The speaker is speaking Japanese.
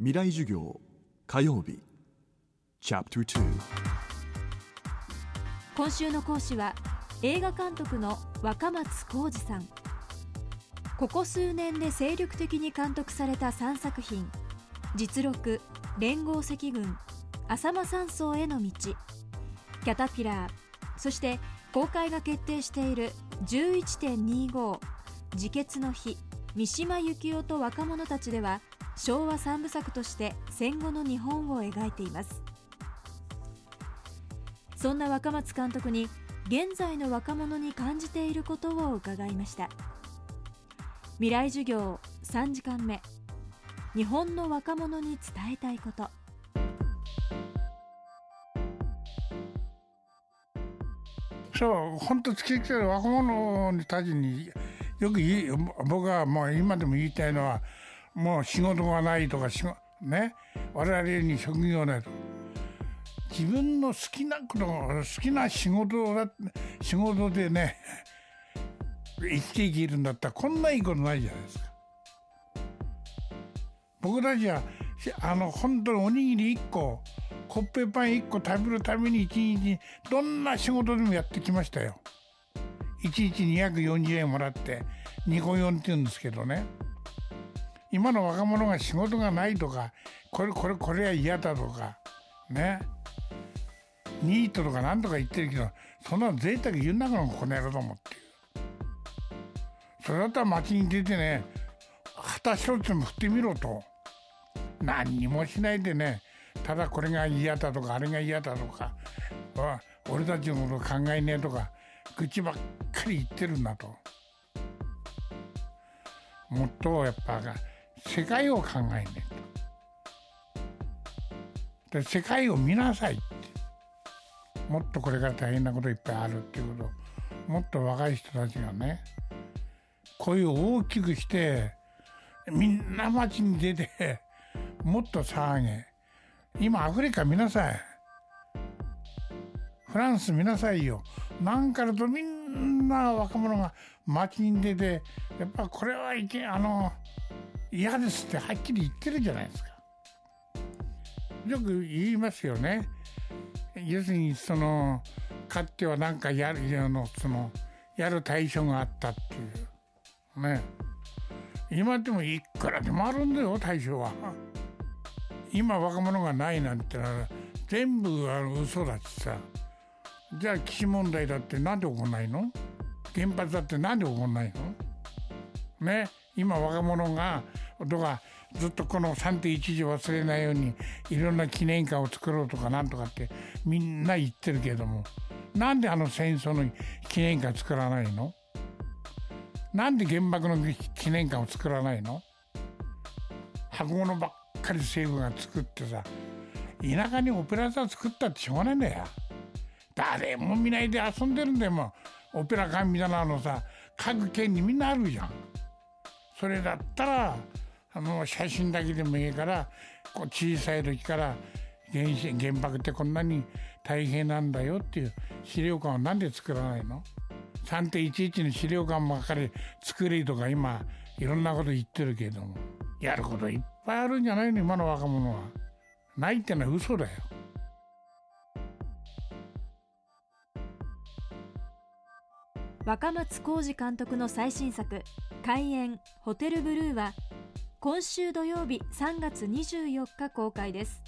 未来授業火曜日今週の講師は映画監督の若松浩二さん。ここ数年で精力的に監督された3作品。実録連合赤軍浅間山荘への道。キャタピラーそして公開が決定している11.25自決の日三島由紀夫と若者たちでは昭和三部作として戦後の日本を描いています。そんな若松監督に現在の若者に感じていることを伺いました。未来授業3時間目。日本の若者に伝えたいこと。そう本当突きつける若者たちによく僕はもう今でも言いたいのはもう仕事がないとか仕ね我々に職業ないと自分の好きなこと好きな仕事だ仕事でね生きていけるんだったらこんないいことないじゃないですか。僕たちはあの本当におにぎり1個コッペパン1個食べるために1日どんな仕事でもやってきましたよ。1日240円もらって2個4って言うんですけどね今の若者が仕事がないとかこれこれこれは嫌だとかね。ニートとかなんとか言ってるけどそんなの贅沢言うんだからこの野郎と思ってそれだったら街に出てね旗一つも振ってみろと。何にもしないでねただこれが嫌だとかあれが嫌だとか俺たちのこと考えねえとか愚痴ばっかり言ってるんだと。もっとやっぱ世界を考えねで世界を見なさいってもっとこれから大変なこといっぱいあるっていうこともっと若い人たちがね声を大きくしてみんな街に出てもっと騒げ今アフリカ見なさいフランス見なさいよ。なんかだとみんな若者が街に出てやっぱこれはいけあの嫌ですってはっきり言ってるじゃないですか。よく言いますよね。要するにそのかっては何かやるあのそのやる対象があったっていう。ね。今でもいくらでもあるんだよ対象は。今若者がないなんてのは全部あの嘘だってさ。じゃあ基地問題だってなんで起こんないの？原発だってなんで起こんないの？ね今若者がとかずっとこの3.11忘れないようにいろんな記念館を作ろうとかなんとかってみんな言ってるけどもなんであの戦争の記念館作らないの？なんで原爆の記念館を作らないの？箱物ばっかり政府が作ってさ田舎にオペラ座作ったってしょうがないんだよ。誰も見ないで遊んでるんだよもうオペラ館みたいなのさ各県にみんなあるじゃん。それだったらあの写真だけでもいいからこう小さい時から原子原爆ってこんなに大変なんだよっていう資料館をなんで作らないの ?3.11 の資料館ばっかり作りとか今いろんなこと言ってるけれどもやることいっぱいあるんじゃないの？今の若者は。ないってのは嘘だよ。若松浩二監督の最新作「開演ホテルブルー」は今週土曜日3月24日公開です。